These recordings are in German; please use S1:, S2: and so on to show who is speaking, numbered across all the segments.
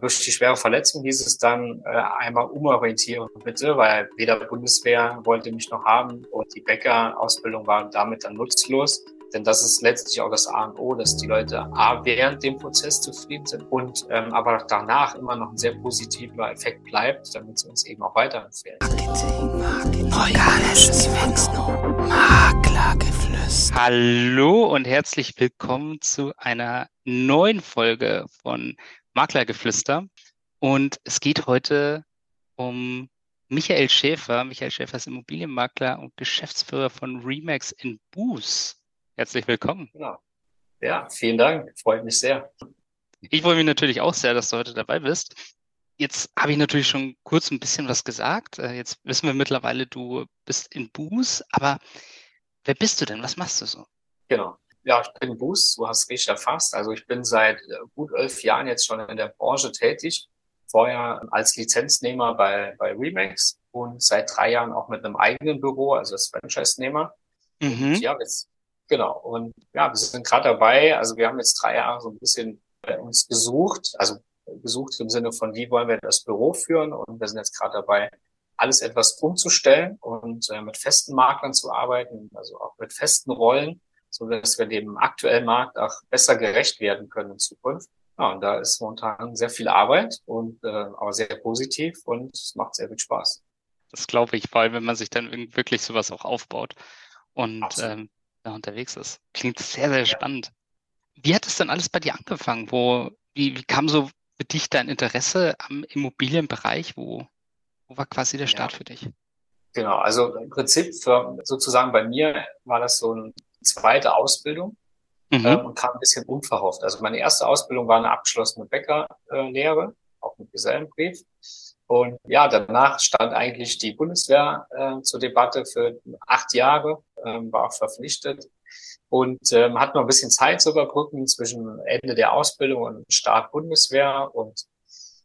S1: Durch die schwere Verletzung hieß es dann äh, einmal umorientieren bitte, weil weder Bundeswehr wollte mich noch haben und die Bäckerausbildung war damit dann nutzlos. Denn das ist letztlich auch das A und O, dass die Leute A während dem Prozess zufrieden sind und ähm, aber danach immer noch ein sehr positiver Effekt bleibt, damit sie uns eben auch weiterempfehlen. Marketing, Marketing, organisches
S2: Maklergeflüster. Hallo und herzlich willkommen zu einer neuen Folge von Maklergeflüster. Und es geht heute um Michael Schäfer. Michael Schäfer ist Immobilienmakler und Geschäftsführer von Remax in Boos. Herzlich willkommen.
S1: Genau. Ja, vielen Dank. Freut mich sehr.
S2: Ich freue mich natürlich auch sehr, dass du heute dabei bist. Jetzt habe ich natürlich schon kurz ein bisschen was gesagt. Äh, jetzt wissen wir mittlerweile, du bist in Boos, aber wer bist du denn? Was machst du so?
S1: Genau. Ja, ich bin Boos, du hast richtig erfasst. Also ich bin seit äh, gut elf Jahren jetzt schon in der Branche tätig. Vorher als Lizenznehmer bei, bei Remax und seit drei Jahren auch mit einem eigenen Büro, also als Franchise-Nehmer. Mhm. Ja, jetzt Genau. Und ja, wir sind gerade dabei. Also wir haben jetzt drei Jahre so ein bisschen bei uns gesucht, also gesucht im Sinne von, wie wollen wir das Büro führen? Und wir sind jetzt gerade dabei, alles etwas umzustellen und äh, mit festen Maklern zu arbeiten, also auch mit festen Rollen, so dass wir dem aktuellen Markt auch besser gerecht werden können in Zukunft. Ja, und da ist momentan sehr viel Arbeit und äh, aber sehr positiv und es macht sehr viel Spaß.
S2: Das glaube ich, vor allem wenn man sich dann wirklich sowas auch aufbaut. Und ähm, da unterwegs ist. Klingt sehr, sehr spannend. Wie hat es denn alles bei dir angefangen? Wo, wie, wie kam so für dich dein Interesse am Immobilienbereich? Wo, wo war quasi der Start ja. für dich?
S1: Genau, also im Prinzip für, sozusagen bei mir war das so eine zweite Ausbildung mhm. äh, und kam ein bisschen unverhofft. Also meine erste Ausbildung war eine abgeschlossene Bäckerlehre, auch mit Gesellenbrief. Und ja, danach stand eigentlich die Bundeswehr äh, zur Debatte für acht Jahre, ähm, war auch verpflichtet und ähm, hat noch ein bisschen Zeit zu überbrücken zwischen Ende der Ausbildung und Start Bundeswehr. Und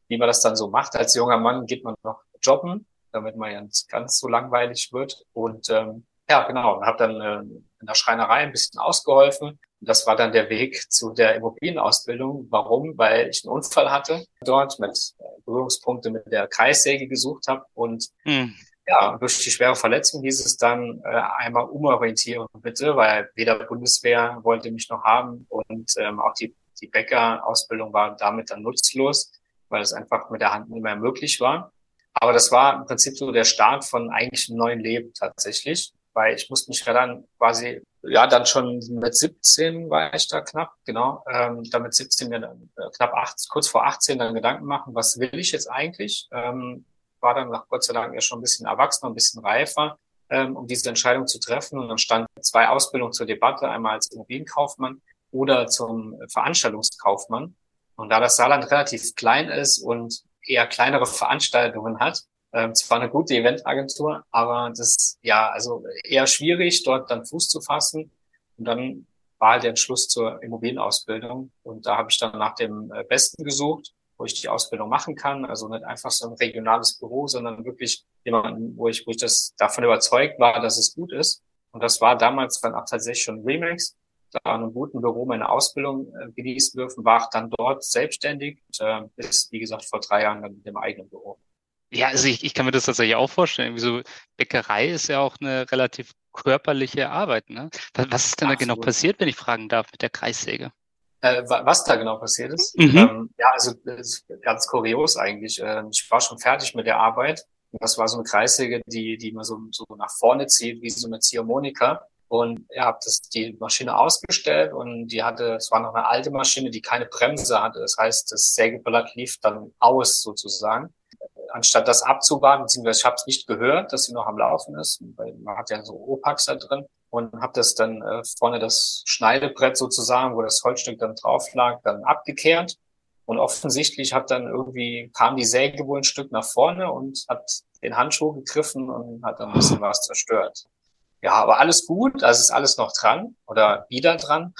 S1: wie man das dann so macht, als junger Mann geht man noch jobben, damit man ja nicht ganz so langweilig wird. Und ähm, ja, genau, und habe dann äh, in der Schreinerei ein bisschen ausgeholfen das war dann der Weg zu der Immobilienausbildung. Warum? Weil ich einen Unfall hatte dort mit äh, Berührungspunkte mit der Kreissäge gesucht habe und hm. ja, durch die schwere Verletzung hieß es dann äh, einmal umorientieren bitte, weil weder Bundeswehr wollte mich noch haben und ähm, auch die, die Bäckerausbildung war damit dann nutzlos, weil es einfach mit der Hand nicht mehr möglich war. Aber das war im Prinzip so der Start von eigentlich einem neuen Leben tatsächlich weil ich musste mich ja dann quasi, ja, dann schon mit 17 war ich da knapp, genau, ähm, dann mit 17 mir dann, äh, knapp acht, kurz vor 18 dann Gedanken machen, was will ich jetzt eigentlich? Ähm, war dann nach Gott sei Dank ja schon ein bisschen erwachsener, ein bisschen reifer, ähm, um diese Entscheidung zu treffen. Und dann standen zwei Ausbildungen zur Debatte, einmal als Immobilienkaufmann oder zum Veranstaltungskaufmann. Und da das Saarland relativ klein ist und eher kleinere Veranstaltungen hat, ähm, zwar eine gute Eventagentur, aber das ja also eher schwierig, dort dann Fuß zu fassen. Und dann war halt der Entschluss zur Immobilienausbildung. Und da habe ich dann nach dem äh, Besten gesucht, wo ich die Ausbildung machen kann. Also nicht einfach so ein regionales Büro, sondern wirklich jemanden, wo ich, wo ich das davon überzeugt war, dass es gut ist. Und das war damals dann auch tatsächlich schon Remix. Da in einem guten Büro meine Ausbildung äh, genießen dürfen, war ich dann dort selbstständig und, äh, bis, wie gesagt, vor drei Jahren dann mit dem eigenen Büro.
S2: Ja, also ich, ich kann mir das tatsächlich auch vorstellen. so Bäckerei ist ja auch eine relativ körperliche Arbeit. Ne? Was, ist denn Absolut. da genau passiert, wenn ich fragen darf, mit der Kreissäge?
S1: Äh, was da genau passiert ist? Mhm. Ähm, ja, also ist ganz kurios eigentlich. Ähm, ich war schon fertig mit der Arbeit. Das war so eine Kreissäge, die, die man so, so nach vorne zieht, wie so eine Ziehharmonika. Und ihr habt das, die Maschine ausgestellt und die hatte, es war noch eine alte Maschine, die keine Bremse hatte. Das heißt, das Sägeblatt lief dann aus sozusagen anstatt das abzuwarten, beziehungsweise ich habe es nicht gehört, dass sie noch am Laufen ist, weil man hat ja so Opax da drin und habe das dann äh, vorne das Schneidebrett sozusagen, wo das Holzstück dann drauf lag, dann abgekehrt und offensichtlich hat dann irgendwie kam die Säge wohl ein Stück nach vorne und hat den Handschuh gegriffen und hat dann ein bisschen was zerstört. Ja, aber alles gut, also ist alles noch dran oder wieder dran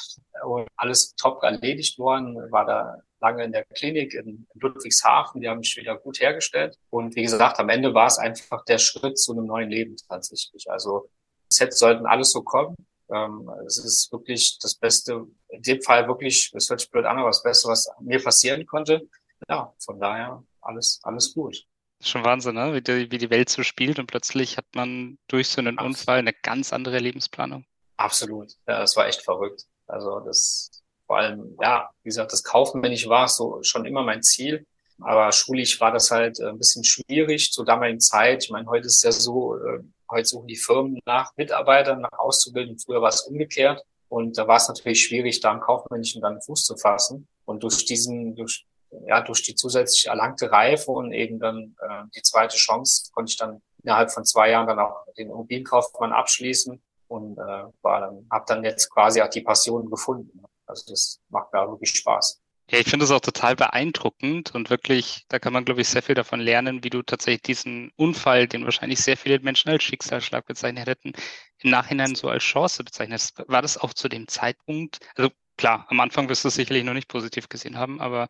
S1: und alles top erledigt worden, war da lange in der Klinik in Ludwigshafen. Die haben mich wieder gut hergestellt. Und wie gesagt, am Ende war es einfach der Schritt zu einem neuen Leben tatsächlich. Also es hätte, sollten alles so kommen. Ähm, es ist wirklich das Beste, in dem Fall wirklich, es hört sich blöd an, aber das Beste, was mir passieren konnte. ja, von daher alles, alles gut.
S2: Schon Wahnsinn, ne? wie, die, wie die Welt so spielt und plötzlich hat man durch so einen Absolut. Unfall eine ganz andere Lebensplanung.
S1: Absolut. Ja, das war echt verrückt. Also das vor allem, ja, wie gesagt, das Kaufmännisch war so schon immer mein Ziel. Aber schulisch war das halt äh, ein bisschen schwierig zur damaligen Zeit. Ich meine, heute ist ja so, äh, heute suchen die Firmen nach Mitarbeitern, nach Auszubildenden. Früher war es umgekehrt. Und da war es natürlich schwierig, da im Kaufmännischen dann Fuß zu fassen. Und durch diesen, durch, ja, durch die zusätzlich erlangte Reife und eben dann äh, die zweite Chance konnte ich dann innerhalb von zwei Jahren dann auch den Immobilienkaufmann abschließen und äh, war dann, habe dann jetzt quasi auch die Passion gefunden. Also das macht mir wirklich Spaß.
S2: Ja, ich finde es auch total beeindruckend und wirklich, da kann man, glaube ich, sehr viel davon lernen, wie du tatsächlich diesen Unfall, den wahrscheinlich sehr viele Menschen als Schicksalsschlag bezeichnet hätten, im Nachhinein so als Chance bezeichnet. War das auch zu dem Zeitpunkt? Also klar, am Anfang wirst du es sicherlich noch nicht positiv gesehen haben, aber.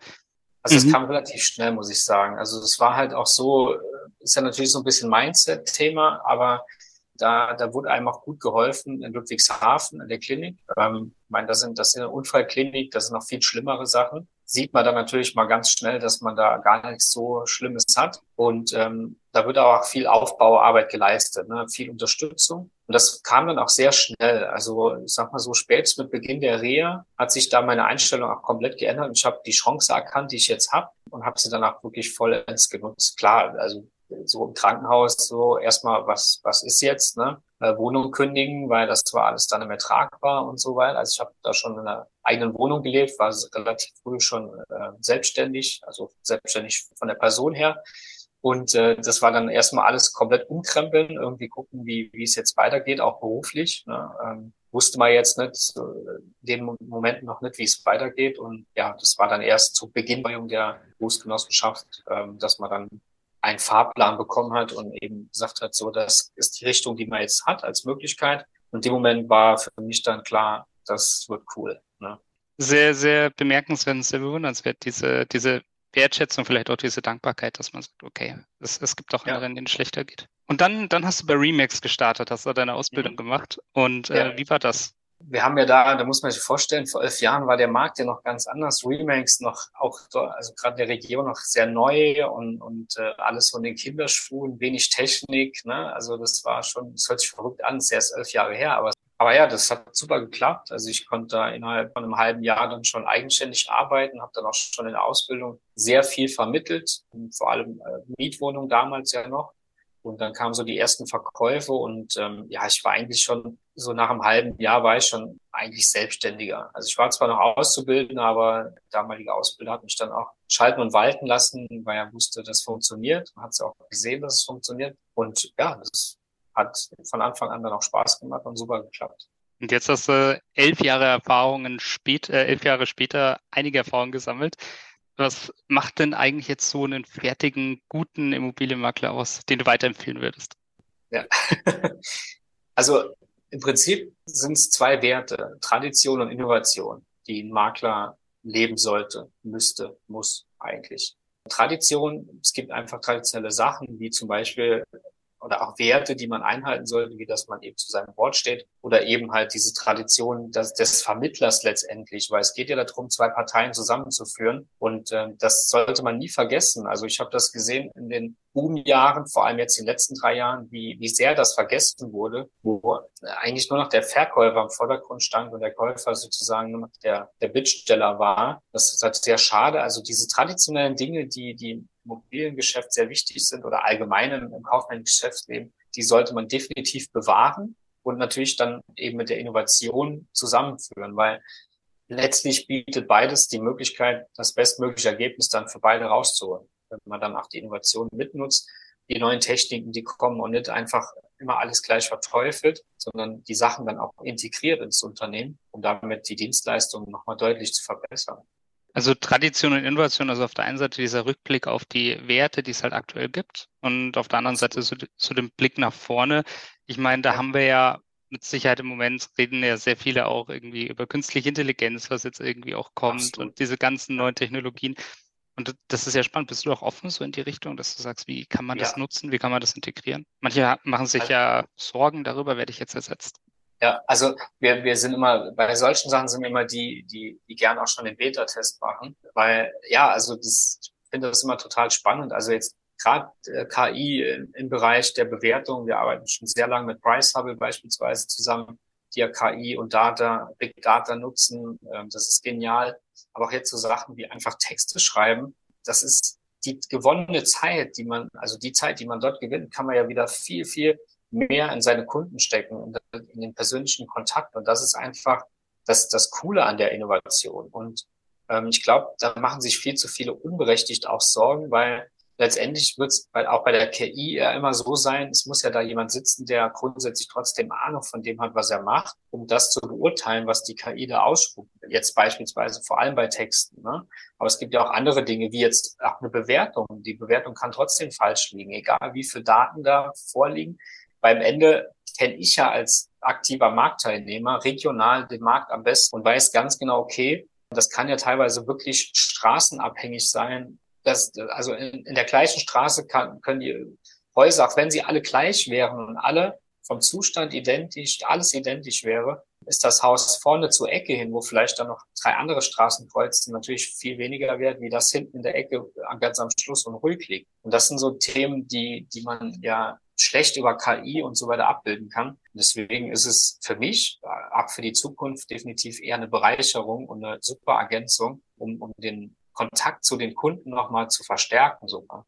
S1: Also es mhm. kam relativ schnell, muss ich sagen. Also es war halt auch so, ist ja natürlich so ein bisschen Mindset-Thema, aber da, da wurde einem auch gut geholfen in Ludwigshafen in der Klinik. Ähm, ich meine, das sind, das sind eine Unfallklinik, das sind noch viel schlimmere Sachen. Sieht man dann natürlich mal ganz schnell, dass man da gar nichts so Schlimmes hat. Und ähm, da wird auch viel Aufbauarbeit geleistet, ne? viel Unterstützung. Und das kam dann auch sehr schnell. Also ich sag mal so, spätestens mit Beginn der Reha hat sich da meine Einstellung auch komplett geändert. Und ich habe die Chance erkannt, die ich jetzt habe und habe sie dann auch wirklich vollends genutzt. Klar, also so im Krankenhaus so erstmal, was, was ist jetzt, ne? Äh, Wohnung kündigen, weil das war alles dann nicht mehr tragbar und so weiter. Also ich habe da schon in einer eigenen Wohnung gelebt, war relativ früh schon äh, selbstständig, also selbstständig von der Person her. Und äh, das war dann erstmal alles komplett umkrempeln, irgendwie gucken, wie, wie es jetzt weitergeht, auch beruflich. Ne? Ähm, wusste man jetzt nicht, in dem Moment noch nicht, wie es weitergeht. Und ja, das war dann erst zu Beginn der Berufsgenossenschaft, ähm, dass man dann einen Fahrplan bekommen hat und eben gesagt hat, so, das ist die Richtung, die man jetzt hat als Möglichkeit. Und in dem Moment war für mich dann klar, das wird cool. Ne?
S2: Sehr, sehr bemerkenswert und sehr bewundernswert, diese, diese Wertschätzung, vielleicht auch diese Dankbarkeit, dass man sagt, okay, es, es gibt auch ja. denen es schlechter geht. Und dann, dann hast du bei Remax gestartet, hast du deine Ausbildung mhm. gemacht. Und äh, ja. wie war das?
S1: Wir haben ja da, da muss man sich vorstellen, vor elf Jahren war der Markt ja noch ganz anders. Remakes noch auch, also gerade der Region noch sehr neu und, und äh, alles so in den Kinderschuhen, wenig Technik. Ne? Also das war schon, das hört sich verrückt an, ist erst elf Jahre her, aber aber ja, das hat super geklappt. Also ich konnte da innerhalb von einem halben Jahr dann schon eigenständig arbeiten, habe dann auch schon in der Ausbildung sehr viel vermittelt, vor allem äh, Mietwohnung damals ja noch. Und dann kamen so die ersten Verkäufe und ähm, ja, ich war eigentlich schon so nach einem halben Jahr war ich schon eigentlich selbstständiger. Also ich war zwar noch Auszubildender, aber damalige Ausbilder hat mich dann auch schalten und walten lassen, weil er wusste, das funktioniert. Man hat es auch gesehen, dass es funktioniert. Und ja, das hat von Anfang an dann auch Spaß gemacht und super geklappt.
S2: Und jetzt hast du elf Jahre Erfahrungen später, äh, elf Jahre später einige Erfahrungen gesammelt. Was macht denn eigentlich jetzt so einen fertigen, guten Immobilienmakler aus, den du weiterempfehlen würdest?
S1: Ja, also im Prinzip sind es zwei Werte, Tradition und Innovation, die ein Makler leben sollte, müsste, muss eigentlich. Tradition, es gibt einfach traditionelle Sachen, wie zum Beispiel oder auch Werte, die man einhalten sollte, wie dass man eben zu seinem Wort steht oder eben halt diese Tradition des, des Vermittlers letztendlich, weil es geht ja darum, zwei Parteien zusammenzuführen und äh, das sollte man nie vergessen. Also ich habe das gesehen in den Boomjahren, vor allem jetzt in den letzten drei Jahren, wie, wie sehr das vergessen wurde, wo eigentlich nur noch der Verkäufer im Vordergrund stand und der Käufer sozusagen der, der Bittsteller war. Das ist halt sehr schade. Also diese traditionellen Dinge, die, die Immobiliengeschäft sehr wichtig sind oder allgemein im kaufmännischen Geschäftsleben, die sollte man definitiv bewahren und natürlich dann eben mit der Innovation zusammenführen, weil letztlich bietet beides die Möglichkeit, das bestmögliche Ergebnis dann für beide rauszuholen. Wenn man dann auch die Innovation mitnutzt, die neuen Techniken, die kommen und nicht einfach immer alles gleich verteufelt, sondern die Sachen dann auch integriert ins Unternehmen, um damit die Dienstleistung nochmal deutlich zu verbessern.
S2: Also Tradition und Innovation, also auf der einen Seite dieser Rückblick auf die Werte, die es halt aktuell gibt und auf der anderen Seite zu, zu dem Blick nach vorne. Ich meine, da haben wir ja mit Sicherheit im Moment reden ja sehr viele auch irgendwie über künstliche Intelligenz, was jetzt irgendwie auch kommt Absolut. und diese ganzen neuen Technologien. Und das ist ja spannend. Bist du auch offen so in die Richtung, dass du sagst, wie kann man ja. das nutzen? Wie kann man das integrieren? Manche machen sich also, ja Sorgen darüber, werde ich jetzt ersetzt.
S1: Ja, also wir, wir sind immer, bei solchen Sachen sind wir immer die, die, die gern auch schon den Beta-Test machen, weil ja, also das finde das immer total spannend. Also jetzt gerade äh, KI im, im Bereich der Bewertung. Wir arbeiten schon sehr lange mit Price Hubble beispielsweise zusammen, die ja KI und Data, Big Data nutzen. Ähm, das ist genial. Aber auch jetzt so Sachen wie einfach Texte schreiben. Das ist die gewonnene Zeit, die man, also die Zeit, die man dort gewinnt, kann man ja wieder viel, viel mehr in seine Kunden stecken und in den persönlichen Kontakt. Und das ist einfach das, das Coole an der Innovation. Und ähm, ich glaube, da machen sich viel zu viele unberechtigt auch Sorgen, weil letztendlich wird es auch bei der KI ja immer so sein, es muss ja da jemand sitzen, der grundsätzlich trotzdem Ahnung von dem hat, was er macht, um das zu beurteilen, was die KI da ausspuckt. Jetzt beispielsweise vor allem bei Texten. Ne? Aber es gibt ja auch andere Dinge, wie jetzt auch eine Bewertung. Die Bewertung kann trotzdem falsch liegen, egal wie viele Daten da vorliegen. Beim Ende kenne ich ja als aktiver Marktteilnehmer regional den Markt am besten und weiß ganz genau, okay, das kann ja teilweise wirklich straßenabhängig sein, das, also in, in der gleichen Straße kann, können die Häuser, auch wenn sie alle gleich wären und alle vom Zustand identisch, alles identisch wäre, ist das Haus vorne zur Ecke hin, wo vielleicht dann noch drei andere Straßen kreuzen, natürlich viel weniger wert, wie das hinten in der Ecke ganz am Schluss und ruhig liegt. Und das sind so Themen, die, die man ja schlecht über KI und so weiter abbilden kann. Deswegen ist es für mich, ab für die Zukunft, definitiv eher eine Bereicherung und eine super Ergänzung, um, um den Kontakt zu den Kunden nochmal zu verstärken sogar.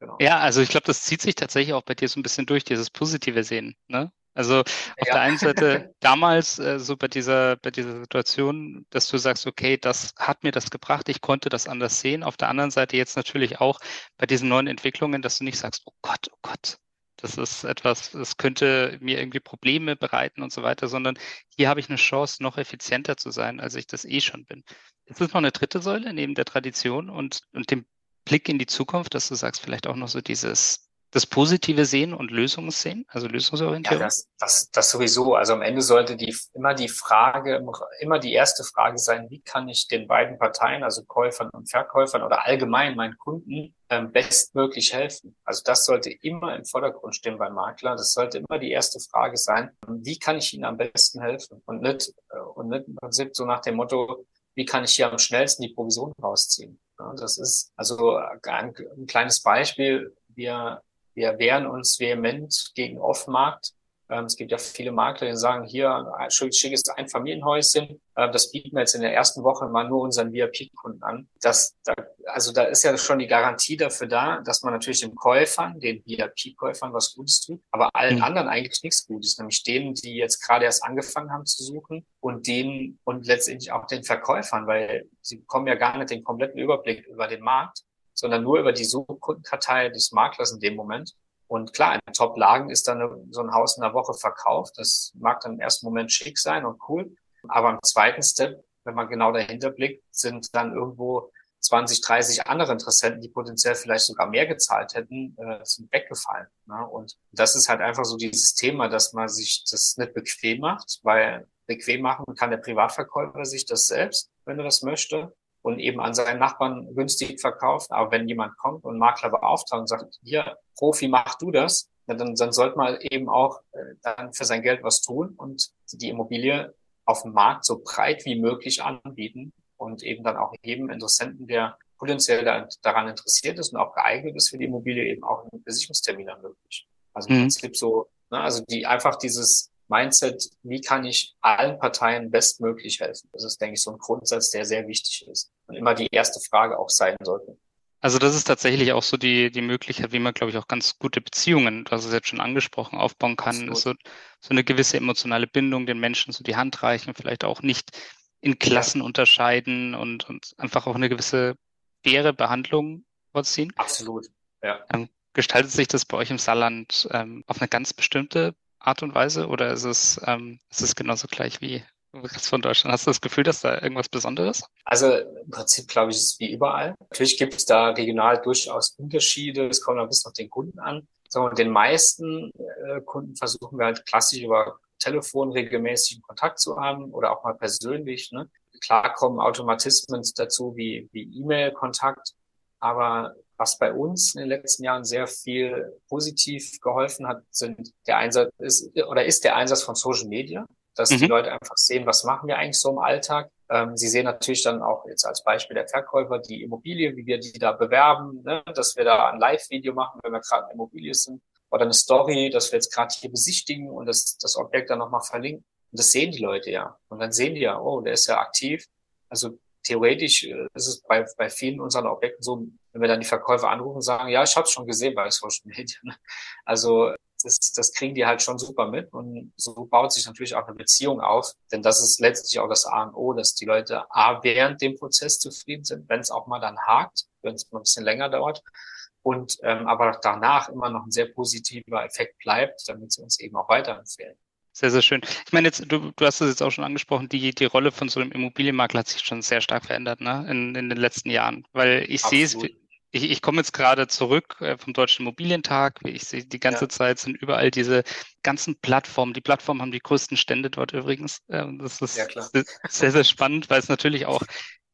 S2: Genau. Ja, also ich glaube, das zieht sich tatsächlich auch bei dir so ein bisschen durch, dieses positive Sehen. Ne? Also auf ja. der einen Seite damals äh, so bei dieser, bei dieser Situation, dass du sagst, okay, das hat mir das gebracht, ich konnte das anders sehen. Auf der anderen Seite jetzt natürlich auch bei diesen neuen Entwicklungen, dass du nicht sagst, oh Gott, oh Gott, das ist etwas, das könnte mir irgendwie Probleme bereiten und so weiter, sondern hier habe ich eine Chance, noch effizienter zu sein, als ich das eh schon bin. Ist das noch eine dritte Säule neben der Tradition und, und dem Blick in die Zukunft, dass du sagst, vielleicht auch noch so dieses, das Positive sehen und Lösungen sehen, also Lösungsorientierung?
S1: Ja, das, das, das sowieso. Also am Ende sollte die immer die Frage, immer die erste Frage sein, wie kann ich den beiden Parteien, also Käufern und Verkäufern oder allgemein meinen Kunden ähm, bestmöglich helfen? Also das sollte immer im Vordergrund stehen beim Makler. Das sollte immer die erste Frage sein, wie kann ich Ihnen am besten helfen? Und nicht, äh, und nicht im Prinzip so nach dem Motto, wie kann ich hier am schnellsten die Provision rausziehen? Ja, das ist also ein, ein kleines Beispiel. Wir, wir wehren uns vehement gegen Off-Markt ähm, es gibt ja viele Makler, die sagen, hier, schickes Einfamilienhäuschen, äh, das bieten wir jetzt in der ersten Woche mal nur unseren VIP-Kunden an. Das, da, also da ist ja schon die Garantie dafür da, dass man natürlich den Käufern, den VIP-Käufern was Gutes tut, aber allen mhm. anderen eigentlich nichts Gutes, nämlich denen, die jetzt gerade erst angefangen haben zu suchen und denen und letztendlich auch den Verkäufern, weil sie bekommen ja gar nicht den kompletten Überblick über den Markt, sondern nur über die Suchkundenkartei des Maklers in dem Moment. Und klar, in Top-Lagen ist dann so ein Haus in einer Woche verkauft. Das mag dann im ersten Moment schick sein und cool. Aber im zweiten Step, wenn man genau dahinter blickt, sind dann irgendwo 20, 30 andere Interessenten, die potenziell vielleicht sogar mehr gezahlt hätten, äh, sind weggefallen. Ne? Und das ist halt einfach so dieses Thema, dass man sich das nicht bequem macht, weil bequem machen kann der Privatverkäufer sich das selbst, wenn er das möchte und eben an seinen Nachbarn günstig verkauft. Aber wenn jemand kommt und Makler beauftragt und sagt, hier, Profi, mach du das, dann, dann sollte man eben auch äh, dann für sein Geld was tun und die Immobilie auf dem Markt so breit wie möglich anbieten und eben dann auch jedem Interessenten, der potenziell da, daran interessiert ist und auch geeignet ist für die Immobilie, eben auch einen Besichtigungstermin ermöglicht. Also im mhm. Prinzip so, ne, also die einfach dieses Mindset, wie kann ich allen Parteien bestmöglich helfen? Das ist, denke ich, so ein Grundsatz, der sehr wichtig ist und immer die erste Frage auch sein sollte.
S2: Also das ist tatsächlich auch so die, die Möglichkeit, wie man, glaube ich, auch ganz gute Beziehungen, du hast es jetzt schon angesprochen, aufbauen kann. So, so eine gewisse emotionale Bindung, den Menschen so die Hand reichen, vielleicht auch nicht in Klassen ja. unterscheiden und, und einfach auch eine gewisse faire Behandlung vorziehen.
S1: Absolut, ja.
S2: Ähm, gestaltet sich das bei euch im Saarland ähm, auf eine ganz bestimmte Art und Weise oder ist es, ähm, ist es genauso gleich wie Rest von Deutschland? Hast du das Gefühl, dass da irgendwas Besonderes?
S1: Also im Prinzip glaube ich, ist es wie überall. Natürlich gibt es da regional durchaus Unterschiede. Es kommt ein bisschen auf den Kunden an. So, den meisten äh, Kunden versuchen wir halt klassisch über Telefon regelmäßig Kontakt zu haben oder auch mal persönlich. Ne? Klar kommen Automatismen dazu wie, wie E-Mail-Kontakt, aber was bei uns in den letzten Jahren sehr viel positiv geholfen hat, sind der Einsatz ist oder ist der Einsatz von Social Media. dass mhm. die Leute einfach sehen, was machen wir eigentlich so im Alltag. Ähm, sie sehen natürlich dann auch jetzt als Beispiel der Verkäufer die Immobilie, wie wir die da bewerben, ne? dass wir da ein Live-Video machen, wenn wir gerade in Immobilie sind, oder eine Story, dass wir jetzt gerade hier besichtigen und das, das Objekt dann nochmal verlinken. Und das sehen die Leute ja. Und dann sehen die ja, oh, der ist ja aktiv. Also theoretisch äh, ist es bei, bei vielen unserer Objekten so, wenn wir dann die Verkäufer anrufen und sagen, ja, ich habe es schon gesehen bei Social Media. Also das, das kriegen die halt schon super mit und so baut sich natürlich auch eine Beziehung auf, denn das ist letztlich auch das A und O, dass die Leute A während dem Prozess zufrieden sind, wenn es auch mal dann hakt, wenn es mal ein bisschen länger dauert und ähm, aber danach immer noch ein sehr positiver Effekt bleibt, damit sie uns eben auch weiterempfehlen.
S2: Sehr, sehr schön. Ich meine, jetzt, du, du hast es jetzt auch schon angesprochen, die, die Rolle von so einem Immobilienmakler hat sich schon sehr stark verändert, ne, in, in den letzten Jahren. Weil ich sehe es, ich, ich komme jetzt gerade zurück äh, vom Deutschen Immobilientag. Ich sehe, die ganze ja. Zeit sind überall diese ganzen Plattformen. Die Plattformen haben die größten Stände dort übrigens. Ähm, das ist ja, sehr, sehr spannend, weil es natürlich auch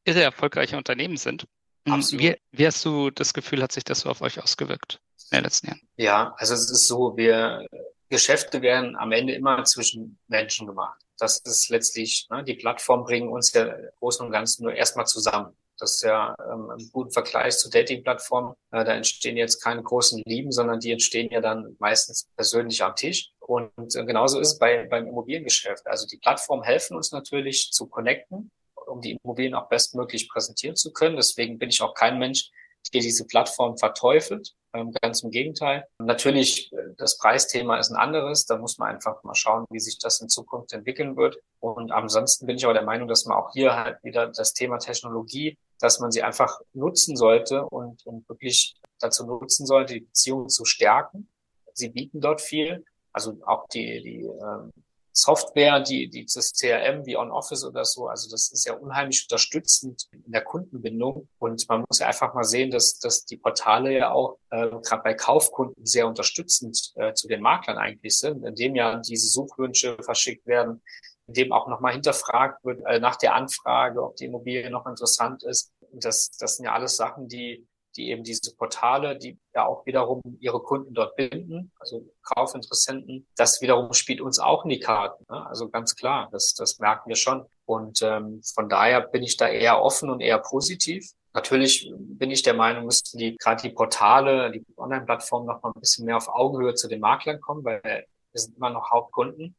S2: irre erfolgreiche Unternehmen sind. Hm, wie, wie hast du das Gefühl, hat sich das so auf euch ausgewirkt in den letzten Jahren?
S1: Ja, also es ist so, wir Geschäfte werden am Ende immer zwischen Menschen gemacht. Das ist letztlich, ne, die Plattformen bringen uns ja Großen und Ganzen nur erstmal zusammen. Das ist ja ähm, ein guter Vergleich zu Dating-Plattformen. Äh, da entstehen jetzt keine großen Lieben, sondern die entstehen ja dann meistens persönlich am Tisch. Und äh, genauso ist es bei, beim Immobiliengeschäft. Also die Plattformen helfen uns natürlich zu connecten, um die Immobilien auch bestmöglich präsentieren zu können. Deswegen bin ich auch kein Mensch, der diese Plattform verteufelt. Ähm, ganz im Gegenteil. Natürlich, das Preisthema ist ein anderes. Da muss man einfach mal schauen, wie sich das in Zukunft entwickeln wird. Und ansonsten bin ich aber der Meinung, dass man auch hier halt wieder das Thema Technologie, dass man sie einfach nutzen sollte und, und wirklich dazu nutzen sollte, die Beziehungen zu stärken. Sie bieten dort viel. Also auch die, die ähm, Software, die, die das CRM wie OnOffice oder so, also das ist ja unheimlich unterstützend in der Kundenbindung. Und man muss ja einfach mal sehen, dass, dass die Portale ja auch äh, gerade bei Kaufkunden sehr unterstützend äh, zu den Maklern eigentlich sind, indem ja diese Suchwünsche verschickt werden, indem auch nochmal hinterfragt wird äh, nach der Anfrage, ob die Immobilie noch interessant ist. Das, das sind ja alles Sachen, die die eben diese Portale, die ja auch wiederum ihre Kunden dort binden, also Kaufinteressenten, das wiederum spielt uns auch in die Karten. Ne? Also ganz klar, das, das merken wir schon. Und ähm, von daher bin ich da eher offen und eher positiv. Natürlich bin ich der Meinung, müssten die gerade die Portale, die Online-Plattformen noch mal ein bisschen mehr auf Augenhöhe zu den Maklern kommen, weil wir sind immer noch Hauptkunden.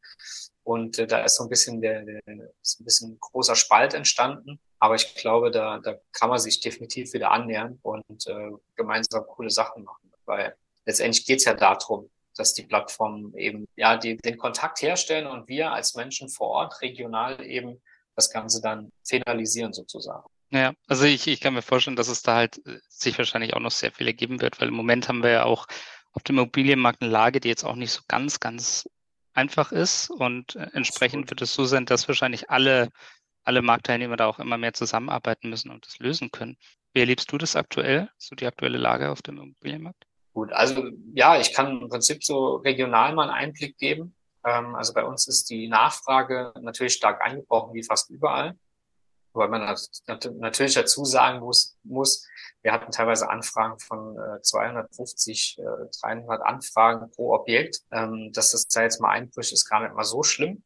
S1: Und äh, da ist so ein bisschen der, der ist ein bisschen großer Spalt entstanden. Aber ich glaube, da, da kann man sich definitiv wieder annähern und äh, gemeinsam coole Sachen machen. Weil letztendlich geht's ja darum, dass die Plattformen eben ja die, den Kontakt herstellen und wir als Menschen vor Ort regional eben das Ganze dann finalisieren sozusagen.
S2: Ja, also ich, ich kann mir vorstellen, dass es da halt äh, sich wahrscheinlich auch noch sehr viele geben wird, weil im Moment haben wir ja auch auf dem Immobilienmarkt eine Lage, die jetzt auch nicht so ganz, ganz einfach ist und äh, entsprechend wird es so sein, dass wahrscheinlich alle alle Marktteilnehmer da auch immer mehr zusammenarbeiten müssen und das lösen können. Wie erlebst du das aktuell, so die aktuelle Lage auf dem Immobilienmarkt?
S1: Gut, also ja, ich kann im Prinzip so regional mal einen Einblick geben. Ähm, also bei uns ist die Nachfrage natürlich stark eingebrochen, wie fast überall. Weil man natürlich dazu sagen muss, muss wir hatten teilweise Anfragen von 250, 300 Anfragen pro Objekt. Ähm, dass das da jetzt mal einbricht, ist gar nicht mal so schlimm.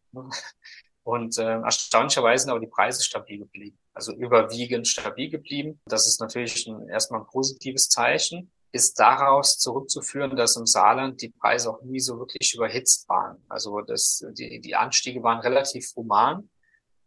S1: Und äh, erstaunlicherweise sind aber die Preise stabil geblieben, also überwiegend stabil geblieben. Das ist natürlich ein, erstmal ein positives Zeichen. Ist daraus zurückzuführen, dass im Saarland die Preise auch nie so wirklich überhitzt waren. Also das, die, die Anstiege waren relativ human.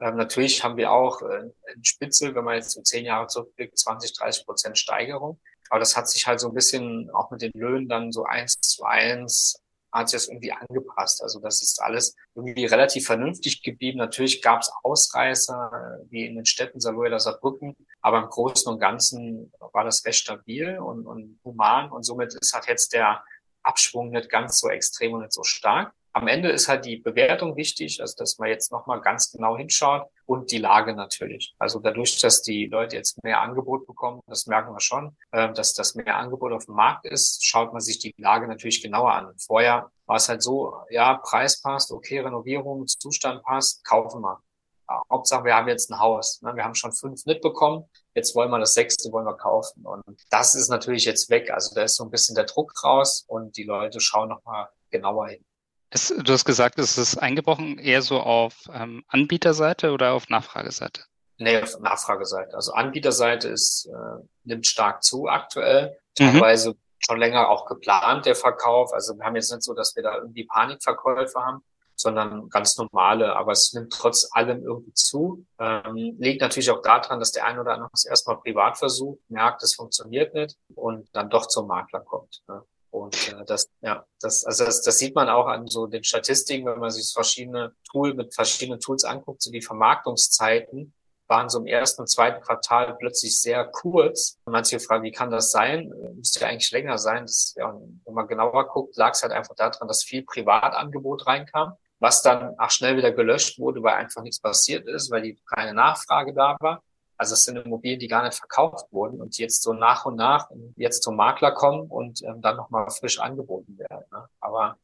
S1: Ähm, natürlich haben wir auch äh, in Spitze, wenn man jetzt so zehn Jahre zurückblickt, 20, 30 Prozent Steigerung. Aber das hat sich halt so ein bisschen auch mit den Löhnen dann so eins zu eins das irgendwie angepasst. Also das ist alles irgendwie relativ vernünftig geblieben. Natürlich gab es Ausreißer, wie in den Städten Saloy oder Saarbrücken, aber im Großen und Ganzen war das recht stabil und, und human und somit ist halt jetzt der Abschwung nicht ganz so extrem und nicht so stark. Am Ende ist halt die Bewertung wichtig, also dass man jetzt nochmal ganz genau hinschaut und die Lage natürlich. Also dadurch, dass die Leute jetzt mehr Angebot bekommen, das merken wir schon, äh, dass das mehr Angebot auf dem Markt ist, schaut man sich die Lage natürlich genauer an. Vorher war es halt so, ja, Preis passt, okay, Renovierung, Zustand passt, kaufen wir. Hauptsache, wir haben jetzt ein Haus. Ne? Wir haben schon fünf mitbekommen. Jetzt wollen wir das sechste, wollen wir kaufen. Und das ist natürlich jetzt weg. Also da ist so ein bisschen der Druck raus und die Leute schauen nochmal genauer hin.
S2: Es, du hast gesagt, es ist eingebrochen eher so auf ähm, Anbieterseite oder auf Nachfrageseite?
S1: Nee, auf Nachfrageseite. Also Anbieterseite ist, äh, nimmt stark zu aktuell. Mhm. Teilweise mhm. schon länger auch geplant, der Verkauf. Also wir haben jetzt nicht so, dass wir da irgendwie Panikverkäufe haben, sondern ganz normale. Aber es nimmt trotz allem irgendwie zu. Ähm, liegt natürlich auch daran, dass der ein oder andere es erstmal privat versucht, merkt, es funktioniert nicht und dann doch zum Makler kommt. Ne? Und äh, das, ja, das, also das, das sieht man auch an so den Statistiken, wenn man sich verschiedene Tool mit verschiedenen Tools anguckt, so die Vermarktungszeiten waren so im ersten und zweiten Quartal plötzlich sehr kurz. Man sich gefragt, wie kann das sein? Müsste ja eigentlich länger sein. Das, ja, wenn man genauer guckt, lag es halt einfach daran, dass viel Privatangebot reinkam, was dann auch schnell wieder gelöscht wurde, weil einfach nichts passiert ist, weil die keine Nachfrage da war. Also es sind Immobilien, die gar nicht verkauft wurden und jetzt so nach und nach jetzt zum Makler kommen und ähm, dann nochmal frisch angeboten werden. Ne? Aber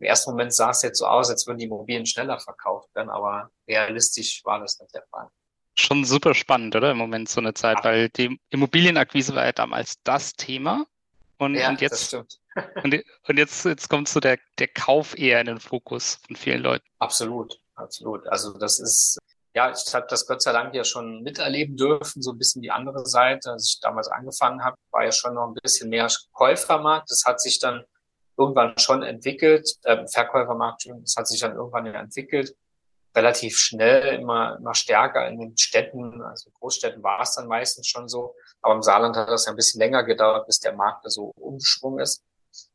S1: im ersten Moment sah es jetzt so aus, als würden die Immobilien schneller verkauft werden, aber realistisch war das nicht der Fall.
S2: Schon super spannend, oder? Im Moment so eine Zeit, weil die Immobilienakquise war ja damals das Thema. Und, ja, und jetzt, und, und, jetzt, jetzt kommt so der, der Kauf eher in den Fokus von vielen Leuten.
S1: Absolut, absolut. Also das ist ja, ich habe das Gott sei Dank ja schon miterleben dürfen, so ein bisschen die andere Seite. Als ich damals angefangen habe, war ja schon noch ein bisschen mehr Käufermarkt. Das hat sich dann irgendwann schon entwickelt, äh, Verkäufermarkt, das hat sich dann irgendwann entwickelt, relativ schnell, immer, immer stärker in den Städten, also Großstädten war es dann meistens schon so, aber im Saarland hat das ja ein bisschen länger gedauert, bis der Markt da so umgeschwungen ist.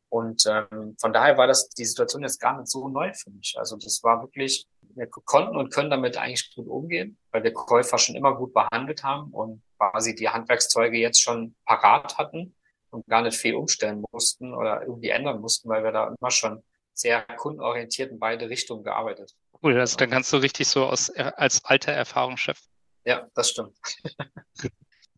S1: Und ähm, von daher war das die Situation jetzt gar nicht so neu für mich. Also das war wirklich wir konnten und können damit eigentlich gut umgehen, weil wir Käufer schon immer gut behandelt haben und quasi die Handwerkszeuge jetzt schon parat hatten und gar nicht viel umstellen mussten oder irgendwie ändern mussten, weil wir da immer schon sehr kundenorientiert in beide Richtungen gearbeitet
S2: haben. Cool, also dann kannst du richtig so aus, als alter Erfahrungschef.
S1: Ja, das stimmt.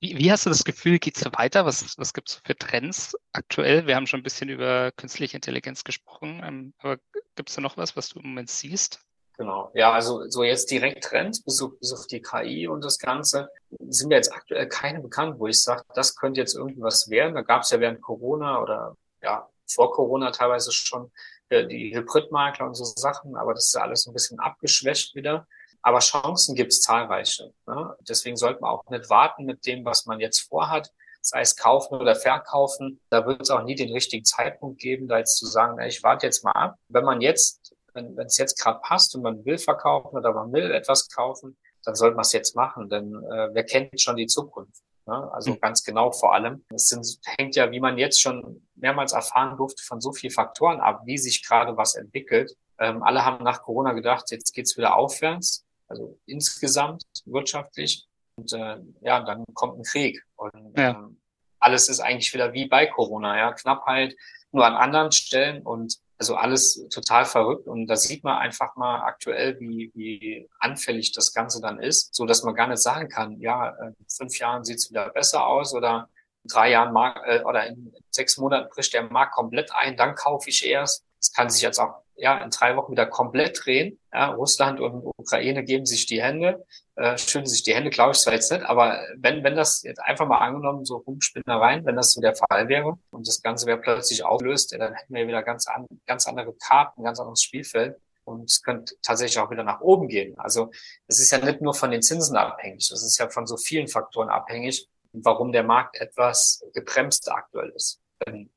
S2: Wie, wie, hast du das Gefühl, geht es weiter? Was, was gibt es für Trends aktuell? Wir haben schon ein bisschen über künstliche Intelligenz gesprochen, ähm, aber gibt es da noch was, was du im Moment siehst?
S1: Genau. Ja, also so jetzt direkt Trends bis auf, bis auf die KI und das Ganze sind mir jetzt aktuell keine bekannt, wo ich sage, das könnte jetzt irgendwas werden. Da gab es ja während Corona oder ja vor Corona teilweise schon äh, die Hybridmakler und so Sachen, aber das ist alles ein bisschen abgeschwächt wieder. Aber Chancen gibt es zahlreiche. Ne? Deswegen sollte man auch nicht warten mit dem, was man jetzt vorhat, sei es kaufen oder verkaufen. Da wird es auch nie den richtigen Zeitpunkt geben, da jetzt zu sagen, na, ich warte jetzt mal ab. Wenn man jetzt wenn es jetzt gerade passt und man will verkaufen oder man will etwas kaufen, dann sollte man es jetzt machen, denn äh, wer kennt schon die Zukunft? Ne? Also mhm. ganz genau vor allem. Es sind, hängt ja, wie man jetzt schon mehrmals erfahren durfte, von so vielen Faktoren ab, wie sich gerade was entwickelt. Ähm, alle haben nach Corona gedacht, jetzt geht's wieder aufwärts, also insgesamt wirtschaftlich. Und äh, ja, dann kommt ein Krieg. Und ja. ähm, alles ist eigentlich wieder wie bei Corona, ja, Knappheit, nur an anderen Stellen und also alles total verrückt und da sieht man einfach mal aktuell, wie, wie anfällig das Ganze dann ist, so dass man gar nicht sagen kann, ja, in fünf Jahren sieht es wieder besser aus oder in drei Jahren mag, äh, oder in sechs Monaten bricht der Markt komplett ein, dann kaufe ich erst. Es kann sich jetzt auch ja in drei Wochen wieder komplett drehen. Ja, Russland und Ukraine geben sich die Hände äh, schütteln sich die Hände, glaube ich zwar jetzt nicht, aber wenn, wenn das jetzt einfach mal angenommen, so Rumspinnereien, wenn das so der Fall wäre und das Ganze wäre plötzlich auflöst, dann hätten wir wieder ganz, an, ganz andere Karten, ganz anderes Spielfeld und es könnte tatsächlich auch wieder nach oben gehen. Also es ist ja nicht nur von den Zinsen abhängig, es ist ja von so vielen Faktoren abhängig, warum der Markt etwas gebremst aktuell ist.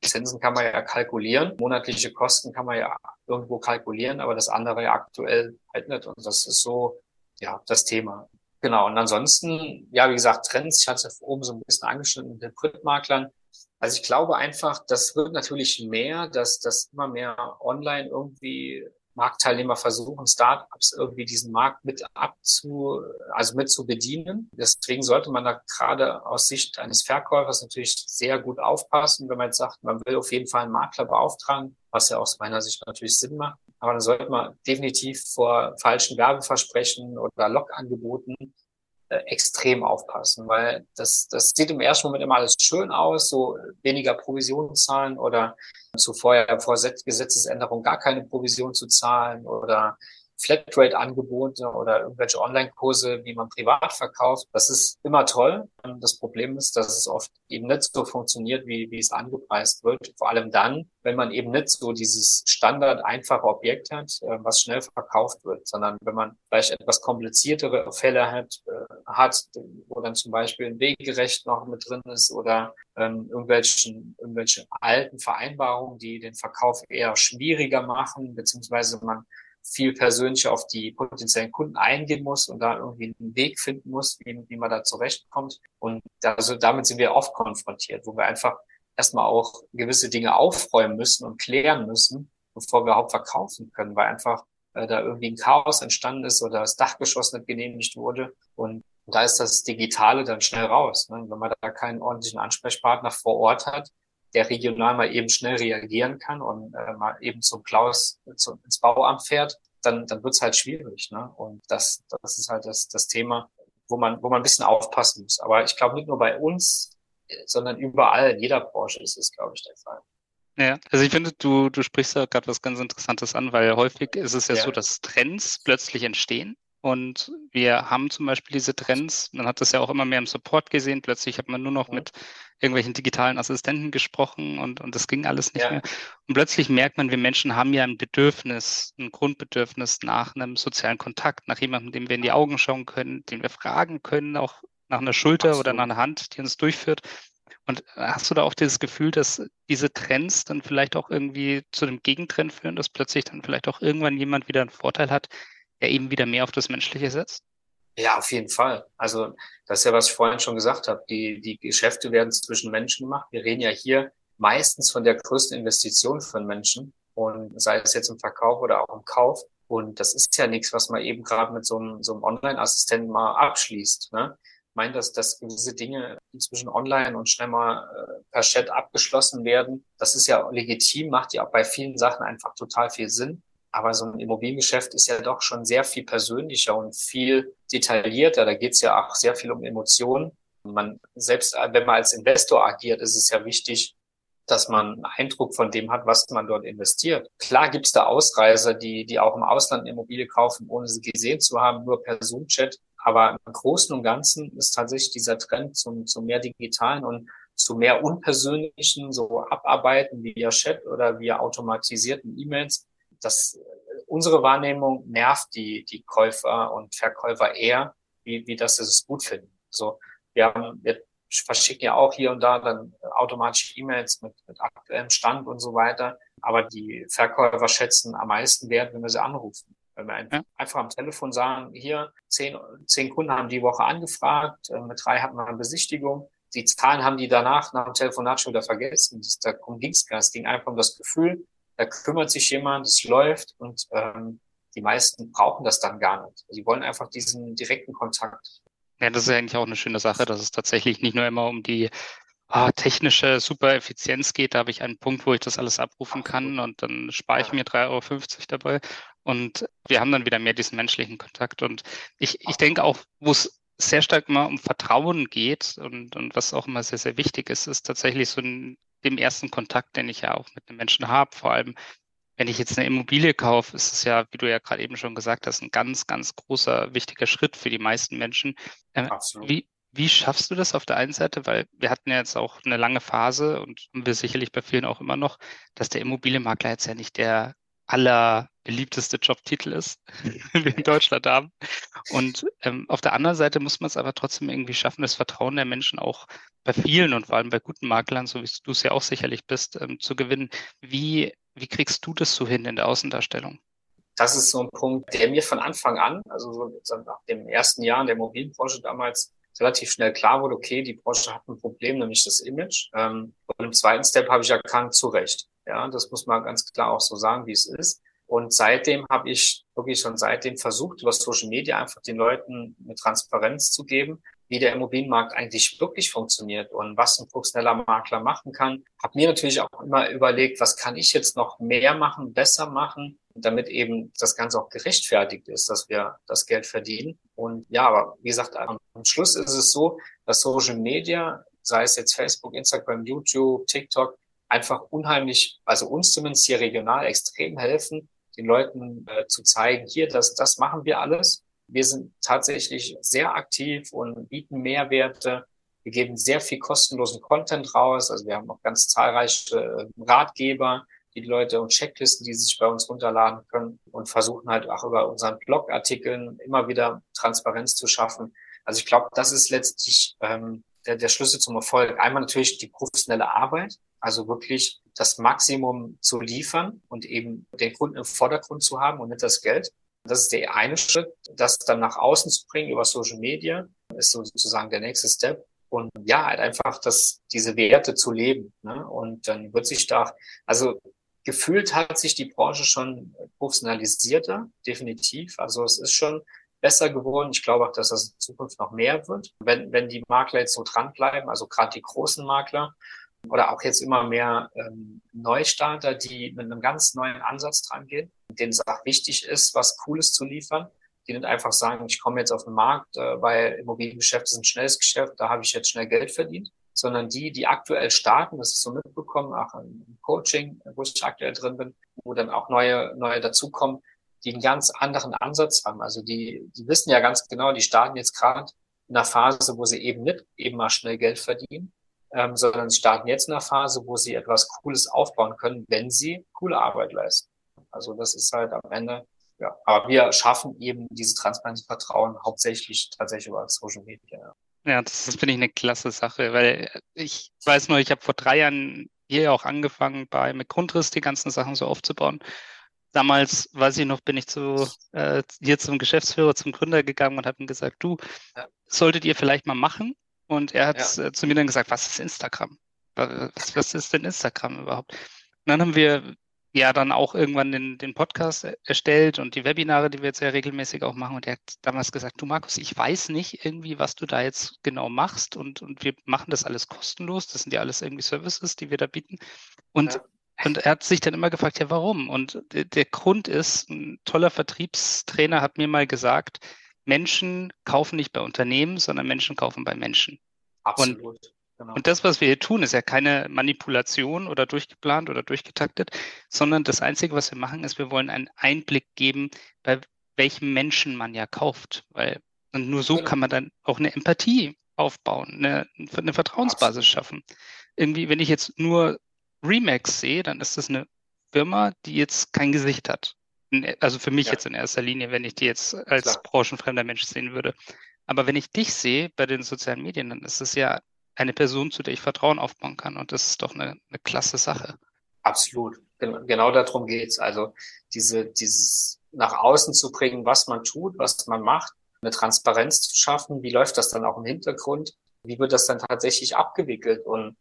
S1: Zinsen kann man ja kalkulieren, monatliche Kosten kann man ja irgendwo kalkulieren, aber das andere ja aktuell halt nicht. Und das ist so ja, das Thema. Genau. Und ansonsten, ja, wie gesagt, Trends, ich hatte es oben so ein bisschen angeschnitten mit den Printmaklern. Also ich glaube einfach, das wird natürlich mehr, dass das immer mehr online irgendwie Marktteilnehmer versuchen, Startups irgendwie diesen Markt mit abzu, also mit zu bedienen. Deswegen sollte man da gerade aus Sicht eines Verkäufers natürlich sehr gut aufpassen, wenn man jetzt sagt, man will auf jeden Fall einen Makler beauftragen, was ja aus meiner Sicht natürlich Sinn macht. Aber dann sollte man definitiv vor falschen Werbeversprechen oder Logangeboten äh, extrem aufpassen, weil das, das sieht im ersten Moment immer alles schön aus, so weniger Provision zahlen oder zu vorher vor Gesetzesänderung gar keine Provision zu zahlen oder Flatrate-Angebote oder irgendwelche Online-Kurse, wie man privat verkauft. Das ist immer toll. Das Problem ist, dass es oft eben nicht so funktioniert, wie, wie es angepreist wird. Vor allem dann, wenn man eben nicht so dieses Standard einfache Objekt hat, äh, was schnell verkauft wird, sondern wenn man vielleicht etwas kompliziertere Fälle hat, äh, hat, wo dann zum Beispiel ein Wegerecht noch mit drin ist oder ähm, irgendwelchen, irgendwelche alten Vereinbarungen, die den Verkauf eher schwieriger machen, beziehungsweise man viel persönlicher auf die potenziellen Kunden eingehen muss und da irgendwie einen Weg finden muss, wie, wie man da zurechtkommt. Und also damit sind wir oft konfrontiert, wo wir einfach erstmal auch gewisse Dinge aufräumen müssen und klären müssen, bevor wir überhaupt verkaufen können, weil einfach äh, da irgendwie ein Chaos entstanden ist oder das Dachgeschoss nicht genehmigt wurde. Und da ist das Digitale dann schnell raus. Ne? Wenn man da keinen ordentlichen Ansprechpartner vor Ort hat, der regional mal eben schnell reagieren kann und äh, mal eben zum Klaus zu, ins Bauamt fährt, dann, dann wird's halt schwierig. Ne? Und das, das ist halt das, das Thema, wo man, wo man ein bisschen aufpassen muss. Aber ich glaube nicht nur bei uns, sondern überall, in jeder Branche ist es, glaube ich, der Fall.
S2: Ja, also ich finde, du, du sprichst da gerade was ganz Interessantes an, weil häufig ist es ja, ja, so, dass Trends plötzlich entstehen und wir haben zum Beispiel diese Trends, man hat das ja auch immer mehr im Support gesehen, plötzlich hat man nur noch mit irgendwelchen digitalen Assistenten gesprochen und, und das ging alles nicht ja. mehr. Und plötzlich merkt man, wir Menschen haben ja ein Bedürfnis, ein Grundbedürfnis nach einem sozialen Kontakt, nach jemandem, dem wir in die Augen schauen können, den wir fragen können, auch nach einer Schulter Absolut. oder nach einer Hand, die uns durchführt. Und hast du da auch dieses Gefühl, dass diese Trends dann vielleicht auch irgendwie zu dem Gegentrend führen, dass plötzlich dann vielleicht auch irgendwann jemand wieder einen Vorteil hat, der eben wieder mehr auf das Menschliche setzt?
S1: Ja, auf jeden Fall. Also das ist ja, was ich vorhin schon gesagt habe. Die, die Geschäfte werden zwischen Menschen gemacht. Wir reden ja hier meistens von der größten Investition von Menschen und sei es jetzt im Verkauf oder auch im Kauf. Und das ist ja nichts, was man eben gerade mit so einem, so einem Online-Assistenten mal abschließt. Ne? Ich meine, dass, dass gewisse Dinge inzwischen online und schnell mal äh, per Chat abgeschlossen werden. Das ist ja legitim, macht ja auch bei vielen Sachen einfach total viel Sinn. Aber so ein Immobiliengeschäft ist ja doch schon sehr viel persönlicher und viel detaillierter. Da geht es ja auch sehr viel um Emotionen. Man, selbst wenn man als Investor agiert, ist es ja wichtig, dass man einen Eindruck von dem hat, was man dort investiert. Klar gibt es da Ausreißer, die, die auch im Ausland Immobilie kaufen, ohne sie gesehen zu haben, nur per Zoom-Chat. Aber im Großen und Ganzen ist tatsächlich dieser Trend zum, zum mehr digitalen und zu mehr unpersönlichen, so Abarbeiten via Chat oder via automatisierten E-Mails das, unsere Wahrnehmung nervt die, die Käufer und Verkäufer eher, wie, wie das sie es gut finden. So, wir haben, wir verschicken ja auch hier und da dann automatische E-Mails mit, mit aktuellem Stand und so weiter. Aber die Verkäufer schätzen am meisten Wert, wenn wir sie anrufen. Wenn wir einfach, ja. einfach am Telefon sagen, hier, zehn, zehn Kunden haben die Woche angefragt, äh, mit drei hatten wir eine Besichtigung. Die Zahlen haben die danach nach dem Telefonat schon wieder vergessen. Das, da ging es gar. Es ging einfach um das Gefühl, da kümmert sich jemand, es läuft und ähm, die meisten brauchen das dann gar nicht. Sie wollen einfach diesen direkten Kontakt.
S2: Ja, das ist ja eigentlich auch eine schöne Sache, dass es tatsächlich nicht nur immer um die ah, technische Supereffizienz geht. Da habe ich einen Punkt, wo ich das alles abrufen kann und dann spare ich mir 3,50 Euro dabei. Und wir haben dann wieder mehr diesen menschlichen Kontakt. Und ich, ich denke auch, wo es sehr stark immer um Vertrauen geht und, und was auch immer sehr, sehr wichtig ist, ist tatsächlich so ein dem ersten Kontakt, den ich ja auch mit einem Menschen habe. Vor allem, wenn ich jetzt eine Immobilie kaufe, ist es ja, wie du ja gerade eben schon gesagt hast, ein ganz, ganz großer, wichtiger Schritt für die meisten Menschen. Ähm, Absolut. Wie, wie schaffst du das auf der einen Seite? Weil wir hatten ja jetzt auch eine lange Phase und haben wir sicherlich bei vielen auch immer noch, dass der Immobilienmakler jetzt ja nicht der allerbeliebteste Jobtitel ist, den wir in Deutschland haben. Und ähm, auf der anderen Seite muss man es aber trotzdem irgendwie schaffen, das Vertrauen der Menschen auch bei vielen und vor allem bei guten Maklern, so wie du es ja auch sicherlich bist, ähm, zu gewinnen. Wie, wie kriegst du das so hin in der Außendarstellung?
S1: Das ist so ein Punkt, der mir von Anfang an, also so nach dem ersten Jahr in der Mobilbranche damals relativ schnell klar wurde, okay, die Branche hat ein Problem, nämlich das Image. Ähm, und im zweiten Step habe ich erkannt, zu Recht. Ja, das muss man ganz klar auch so sagen, wie es ist. Und seitdem habe ich wirklich schon seitdem versucht, über Social Media einfach den Leuten eine Transparenz zu geben, wie der Immobilienmarkt eigentlich wirklich funktioniert und was ein professioneller Makler machen kann. Habe mir natürlich auch immer überlegt, was kann ich jetzt noch mehr machen, besser machen, damit eben das Ganze auch gerechtfertigt ist, dass wir das Geld verdienen. Und ja, aber wie gesagt, am Schluss ist es so, dass Social Media, sei es jetzt Facebook, Instagram, YouTube, TikTok, einfach unheimlich, also uns zumindest hier regional extrem helfen, den Leuten äh, zu zeigen, hier, das, das machen wir alles. Wir sind tatsächlich sehr aktiv und bieten Mehrwerte. Wir geben sehr viel kostenlosen Content raus. Also wir haben auch ganz zahlreiche äh, Ratgeber, die Leute und Checklisten, die sich bei uns runterladen können und versuchen halt auch über unseren Blogartikeln immer wieder Transparenz zu schaffen. Also ich glaube, das ist letztlich ähm, der, der Schlüssel zum Erfolg. Einmal natürlich die professionelle Arbeit, also wirklich das Maximum zu liefern und eben den Kunden im Vordergrund zu haben und nicht das Geld. Das ist der eine Schritt. Das dann nach außen zu bringen über Social Media ist sozusagen der nächste Step. Und ja, halt einfach das, diese Werte zu leben. Ne? Und dann wird sich da, also gefühlt hat sich die Branche schon professionalisierter, definitiv. Also es ist schon besser geworden. Ich glaube auch, dass das in Zukunft noch mehr wird, wenn, wenn die Makler jetzt so dranbleiben, also gerade die großen Makler oder auch jetzt immer mehr ähm, Neustarter, die mit einem ganz neuen Ansatz drangehen, denen es auch wichtig ist, was Cooles zu liefern, die nicht einfach sagen, ich komme jetzt auf den Markt, äh, weil Immobiliengeschäft ist ein schnelles Geschäft, da habe ich jetzt schnell Geld verdient, sondern die, die aktuell starten, das ist so mitbekommen, auch im Coaching, wo ich aktuell drin bin, wo dann auch neue, neue dazukommen, die einen ganz anderen Ansatz haben. Also die, die wissen ja ganz genau, die starten jetzt gerade in einer Phase, wo sie eben nicht eben mal schnell Geld verdienen, ähm, sondern sie starten jetzt in einer Phase, wo sie etwas Cooles aufbauen können, wenn sie coole Arbeit leisten. Also das ist halt am Ende, ja. Aber wir schaffen eben diese Transparenz Vertrauen hauptsächlich tatsächlich über Social Media. Ja,
S2: ja das, das finde ich eine klasse Sache, weil ich weiß nur, ich habe vor drei Jahren hier auch angefangen, bei mit Grundriss die ganzen Sachen so aufzubauen damals, weiß ich noch, bin ich zu, äh, hier zum Geschäftsführer, zum Gründer gegangen und habe ihm gesagt, du, ja. solltet ihr vielleicht mal machen? Und er hat ja. äh, zu mir dann gesagt, was ist Instagram? Was, was ist denn Instagram überhaupt? Und dann haben wir ja dann auch irgendwann den, den Podcast erstellt und die Webinare, die wir jetzt ja regelmäßig auch machen. Und er hat damals gesagt, du Markus, ich weiß nicht irgendwie, was du da jetzt genau machst und, und wir machen das alles kostenlos. Das sind ja alles irgendwie Services, die wir da bieten. Und ja. Und er hat sich dann immer gefragt, ja, warum? Und der Grund ist, ein toller Vertriebstrainer hat mir mal gesagt, Menschen kaufen nicht bei Unternehmen, sondern Menschen kaufen bei Menschen.
S1: Absolut.
S2: Und, genau. und das, was wir hier tun, ist ja keine Manipulation oder durchgeplant oder durchgetaktet, sondern das Einzige, was wir machen, ist, wir wollen einen Einblick geben, bei welchem Menschen man ja kauft. Weil und nur so genau. kann man dann auch eine Empathie aufbauen, eine, eine Vertrauensbasis Absolut. schaffen. Irgendwie, wenn ich jetzt nur Remax sehe, dann ist das eine Firma, die jetzt kein Gesicht hat. Also für mich ja. jetzt in erster Linie, wenn ich die jetzt als Klar. branchenfremder Mensch sehen würde. Aber wenn ich dich sehe bei den sozialen Medien, dann ist es ja eine Person, zu der ich Vertrauen aufbauen kann. Und das ist doch eine, eine klasse Sache.
S1: Absolut. Genau darum geht's. Also diese, dieses nach außen zu bringen, was man tut, was man macht, eine Transparenz zu schaffen. Wie läuft das dann auch im Hintergrund? Wie wird das dann tatsächlich abgewickelt? Und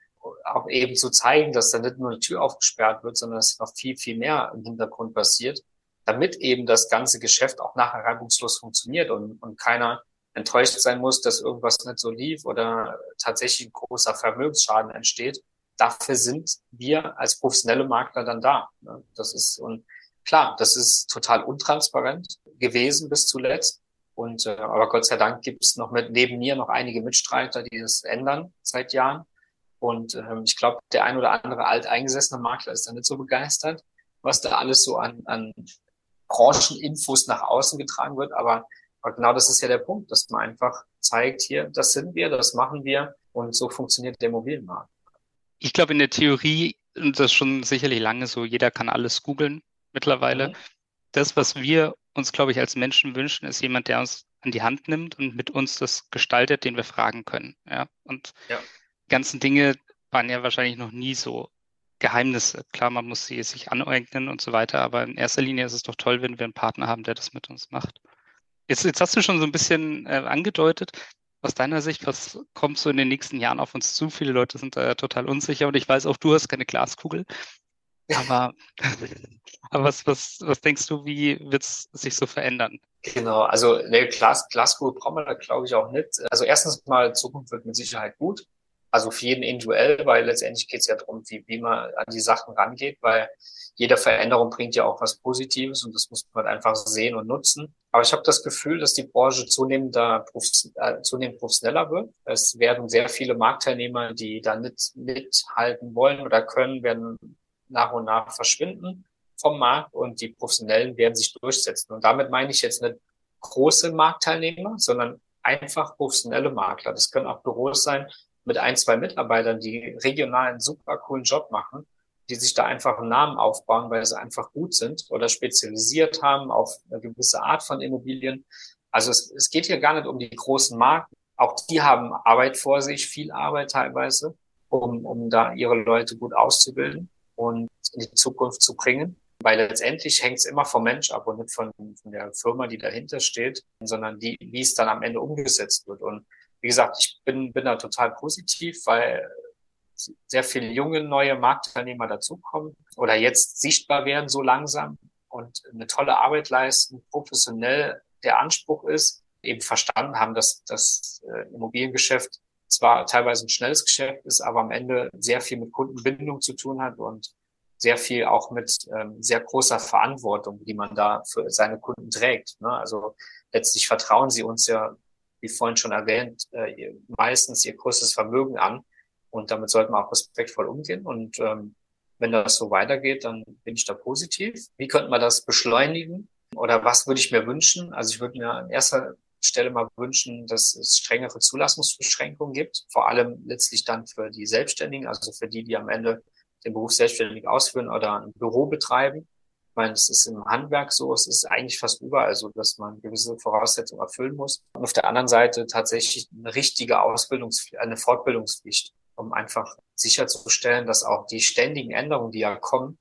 S1: auch eben zu zeigen, dass da nicht nur eine Tür aufgesperrt wird, sondern dass noch viel, viel mehr im Hintergrund passiert, damit eben das ganze Geschäft auch nachher reibungslos funktioniert und, und keiner enttäuscht sein muss, dass irgendwas nicht so lief oder tatsächlich ein großer Vermögensschaden entsteht. Dafür sind wir als professionelle Makler dann da. Ne? Das ist, und klar, das ist total untransparent gewesen bis zuletzt. Und äh, aber Gott sei Dank gibt es noch mit neben mir noch einige Mitstreiter, die das ändern seit Jahren. Und ähm, ich glaube, der ein oder andere alteingesessene Makler ist da nicht so begeistert, was da alles so an, an Brancheninfos nach außen getragen wird. Aber, aber genau das ist ja der Punkt, dass man einfach zeigt, hier, das sind wir, das machen wir und so funktioniert der Immobilienmarkt.
S2: Ich glaube, in der Theorie, und das ist schon sicherlich lange so, jeder kann alles googeln mittlerweile. Mhm. Das, was wir uns, glaube ich, als Menschen wünschen, ist jemand, der uns an die Hand nimmt und mit uns das gestaltet, den wir fragen können. Ja, und ja ganzen Dinge waren ja wahrscheinlich noch nie so Geheimnisse. Klar, man muss sie sich aneignen und so weiter, aber in erster Linie ist es doch toll, wenn wir einen Partner haben, der das mit uns macht. Jetzt, jetzt hast du schon so ein bisschen äh, angedeutet, aus deiner Sicht, was kommt so in den nächsten Jahren auf uns zu? Viele Leute sind da total unsicher und ich weiß auch, du hast keine Glaskugel. Aber, aber was, was, was denkst du, wie wird es sich so verändern?
S1: Genau, also ne, Glas, Glaskugel brauchen wir da, glaube ich, auch nicht. Also erstens mal, Zukunft wird mit Sicherheit gut. Also für jeden individuell, weil letztendlich geht es ja darum, wie, wie man an die Sachen rangeht, weil jede Veränderung bringt ja auch was Positives und das muss man einfach sehen und nutzen. Aber ich habe das Gefühl, dass die Branche zunehmend, äh, zunehmend professioneller wird. Es werden sehr viele Marktteilnehmer, die da nicht mithalten wollen oder können, werden nach und nach verschwinden. vom Markt und die Professionellen werden sich durchsetzen. Und damit meine ich jetzt nicht große Marktteilnehmer, sondern einfach professionelle Makler. Das können auch Büros sein mit ein, zwei Mitarbeitern, die regional einen super coolen Job machen, die sich da einfach einen Namen aufbauen, weil sie einfach gut sind oder spezialisiert haben auf eine gewisse Art von Immobilien. Also es, es geht hier gar nicht um die großen Marken. Auch die haben Arbeit vor sich, viel Arbeit teilweise, um, um da ihre Leute gut auszubilden und in die Zukunft zu bringen. Weil letztendlich hängt es immer vom Mensch ab und nicht von, von der Firma, die dahinter steht, sondern die, wie es dann am Ende umgesetzt wird. Und wie gesagt, ich bin, bin da total positiv, weil sehr viele junge neue Marktteilnehmer dazukommen oder jetzt sichtbar werden so langsam und eine tolle Arbeit leisten, professionell der Anspruch ist, eben verstanden haben, dass das äh, Immobiliengeschäft zwar teilweise ein schnelles Geschäft ist, aber am Ende sehr viel mit Kundenbindung zu tun hat und sehr viel auch mit ähm, sehr großer Verantwortung, die man da für seine Kunden trägt. Ne? Also letztlich vertrauen sie uns ja, wie vorhin schon erwähnt, äh, meistens ihr größtes Vermögen an. Und damit sollten wir auch respektvoll umgehen. Und ähm, wenn das so weitergeht, dann bin ich da positiv. Wie könnte man das beschleunigen? Oder was würde ich mir wünschen? Also ich würde mir an erster Stelle mal wünschen, dass es strengere Zulassungsbeschränkungen gibt, vor allem letztlich dann für die Selbstständigen, also für die, die am Ende den Beruf selbstständig ausführen oder ein Büro betreiben. Ich meine, es ist im Handwerk so, es ist eigentlich fast überall so, dass man gewisse Voraussetzungen erfüllen muss. Und auf der anderen Seite tatsächlich eine richtige Ausbildungspflicht, eine Fortbildungspflicht, um einfach sicherzustellen, dass auch die ständigen Änderungen, die ja kommen,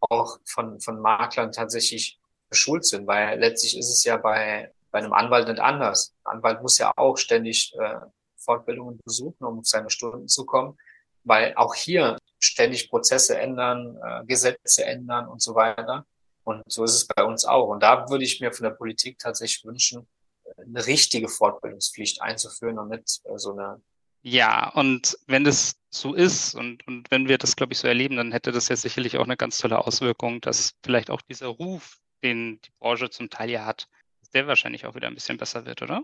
S1: auch von, von Maklern tatsächlich geschult sind, weil letztlich ist es ja bei, bei einem Anwalt nicht anders. Ein Anwalt muss ja auch ständig äh, Fortbildungen besuchen, um auf seine Stunden zu kommen, weil auch hier ständig Prozesse ändern, äh, Gesetze ändern und so weiter. Und so ist es bei uns auch. Und da würde ich mir von der Politik tatsächlich wünschen, eine richtige Fortbildungspflicht einzuführen und nicht äh, so eine.
S2: Ja, und wenn das so ist und, und wenn wir das, glaube ich, so erleben, dann hätte das ja sicherlich auch eine ganz tolle Auswirkung, dass vielleicht auch dieser Ruf, den die Branche zum Teil ja hat, der wahrscheinlich auch wieder ein bisschen besser wird, oder?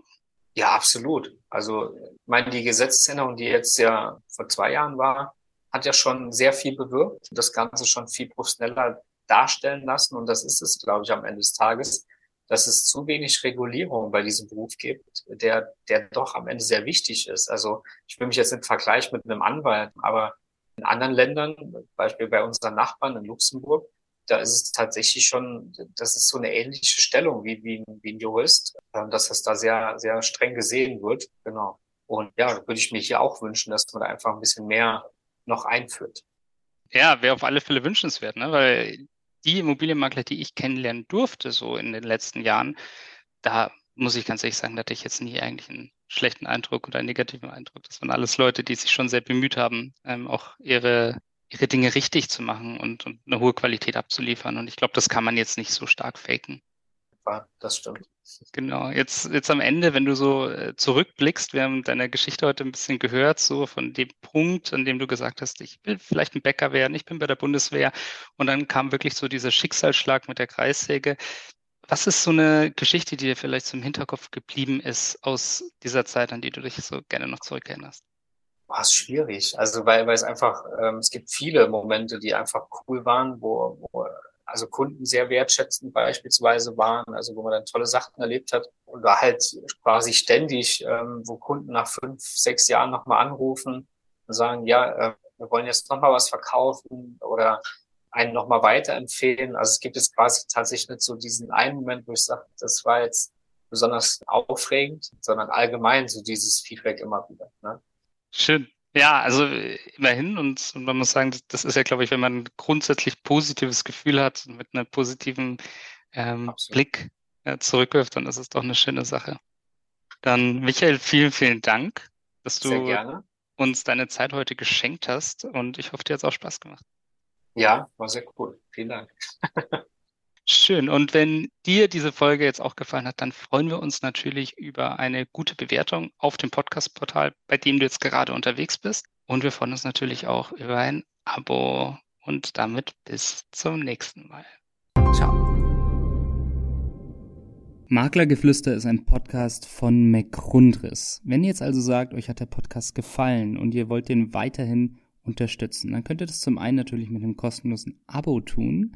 S1: Ja, absolut. Also, ich meine, die Gesetzesänderung, die jetzt ja vor zwei Jahren war, hat ja schon sehr viel bewirkt, das Ganze schon viel professioneller darstellen lassen. Und das ist es, glaube ich, am Ende des Tages, dass es zu wenig Regulierung bei diesem Beruf gibt, der, der doch am Ende sehr wichtig ist. Also ich will mich jetzt nicht vergleichen mit einem Anwalt, aber in anderen Ländern, Beispiel bei unseren Nachbarn in Luxemburg, da ist es tatsächlich schon, das ist so eine ähnliche Stellung wie, wie, wie ein Jurist, dass das da sehr, sehr streng gesehen wird. Genau. Und ja, würde ich mir hier auch wünschen, dass man da einfach ein bisschen mehr noch einführt.
S2: Ja, wäre auf alle Fälle wünschenswert, ne? weil die Immobilienmakler, die ich kennenlernen durfte, so in den letzten Jahren, da muss ich ganz ehrlich sagen, da hatte ich jetzt nie eigentlich einen schlechten Eindruck oder einen negativen Eindruck. Das waren alles Leute, die sich schon sehr bemüht haben, ähm, auch ihre, ihre Dinge richtig zu machen und, und eine hohe Qualität abzuliefern. Und ich glaube, das kann man jetzt nicht so stark faken.
S1: Das stimmt.
S2: Genau, jetzt, jetzt am Ende, wenn du so äh, zurückblickst, wir haben deine Geschichte heute ein bisschen gehört, so von dem Punkt, an dem du gesagt hast, ich will vielleicht ein Bäcker werden, ich bin bei der Bundeswehr und dann kam wirklich so dieser Schicksalsschlag mit der Kreissäge. Was ist so eine Geschichte, die dir vielleicht zum Hinterkopf geblieben ist aus dieser Zeit, an die du dich so gerne noch zurückerinnerst?
S1: War es schwierig, also weil, weil es einfach, ähm, es gibt viele Momente, die einfach cool waren, wo, wo also Kunden sehr wertschätzend beispielsweise waren, also wo man dann tolle Sachen erlebt hat und da halt quasi ständig, ähm, wo Kunden nach fünf, sechs Jahren nochmal anrufen und sagen, ja, äh, wir wollen jetzt nochmal was verkaufen oder einen nochmal weiterempfehlen. Also es gibt jetzt quasi tatsächlich nicht so diesen einen Moment, wo ich sage, das war jetzt besonders aufregend, sondern allgemein so dieses Feedback immer wieder. Ne?
S2: Schön. Ja, also immerhin und, und man muss sagen, das ist ja, glaube ich, wenn man ein grundsätzlich positives Gefühl hat und mit einem positiven ähm, Blick äh, zurückwirft, dann ist es doch eine schöne Sache. Dann, Michael, vielen, vielen Dank, dass du uns deine Zeit heute geschenkt hast und ich hoffe, dir hat es auch Spaß gemacht.
S1: Ja, war sehr cool. Vielen Dank.
S2: Schön. Und wenn dir diese Folge jetzt auch gefallen hat, dann freuen wir uns natürlich über eine gute Bewertung auf dem Podcast-Portal, bei dem du jetzt gerade unterwegs bist. Und wir freuen uns natürlich auch über ein Abo. Und damit bis zum nächsten Mal. Ciao. Maklergeflüster ist ein Podcast von McRundriss. Wenn ihr jetzt also sagt, euch hat der Podcast gefallen und ihr wollt den weiterhin unterstützen, dann könnt ihr das zum einen natürlich mit einem kostenlosen Abo tun.